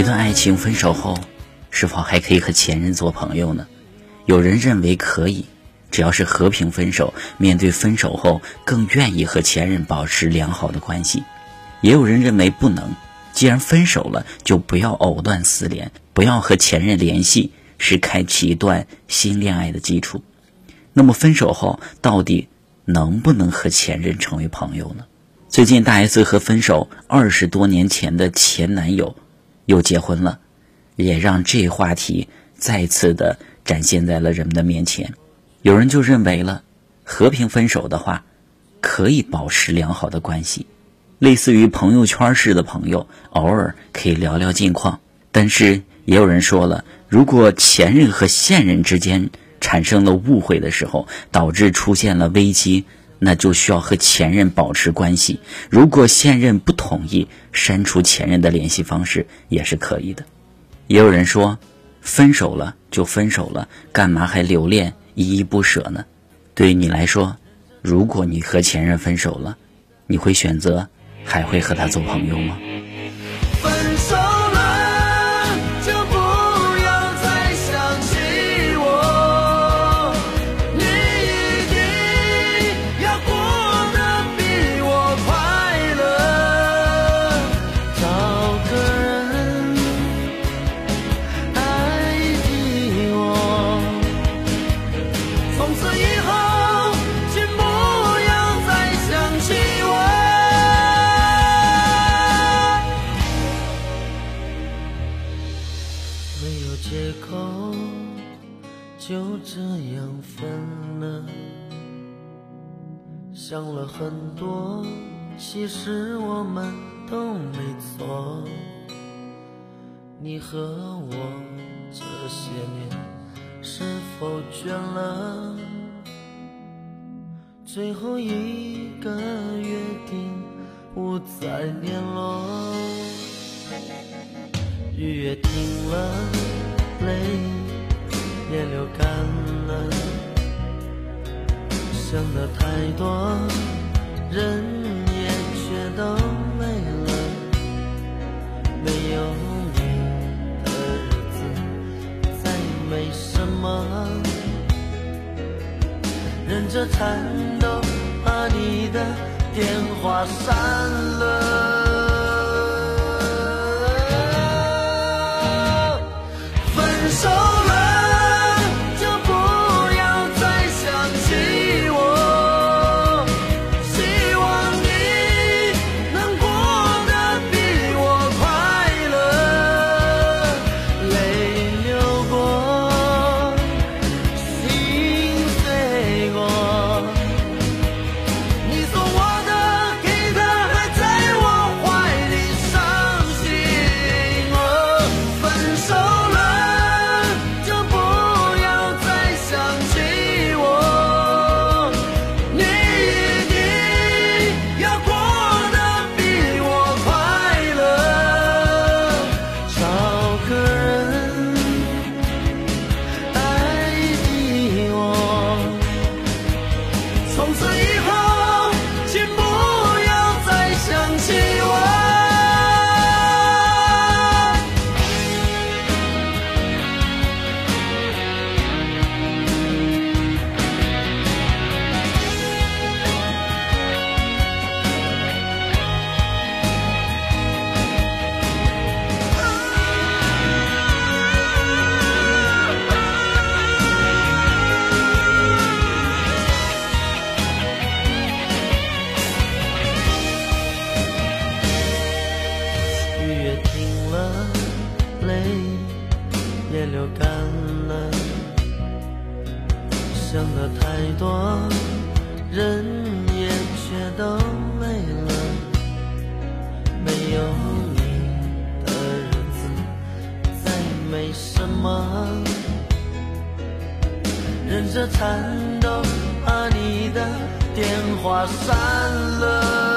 一段爱情分手后，是否还可以和前任做朋友呢？有人认为可以，只要是和平分手，面对分手后更愿意和前任保持良好的关系。也有人认为不能，既然分手了，就不要藕断丝连，不要和前任联系，是开启一段新恋爱的基础。那么分手后，到底能不能和前任成为朋友呢？最近大 S 和分手二十多年前的前男友。又结婚了，也让这话题再次的展现在了人们的面前。有人就认为了，和平分手的话，可以保持良好的关系，类似于朋友圈式的朋友，偶尔可以聊聊近况。但是也有人说了，如果前任和现任之间产生了误会的时候，导致出现了危机。那就需要和前任保持关系。如果现任不同意，删除前任的联系方式也是可以的。也有人说，分手了就分手了，干嘛还留恋、依依不舍呢？对于你来说，如果你和前任分手了，你会选择还会和他做朋友吗？分了想了很多，其实我们都没错。你和我这些年是否倦了？最后一个约定不再联络。雨也停了，泪也流干了。想的太多，人也全都没了。没有你的日子再没什么，忍着颤抖，把你的电话删了。分手忍着颤抖，把你的电话删了。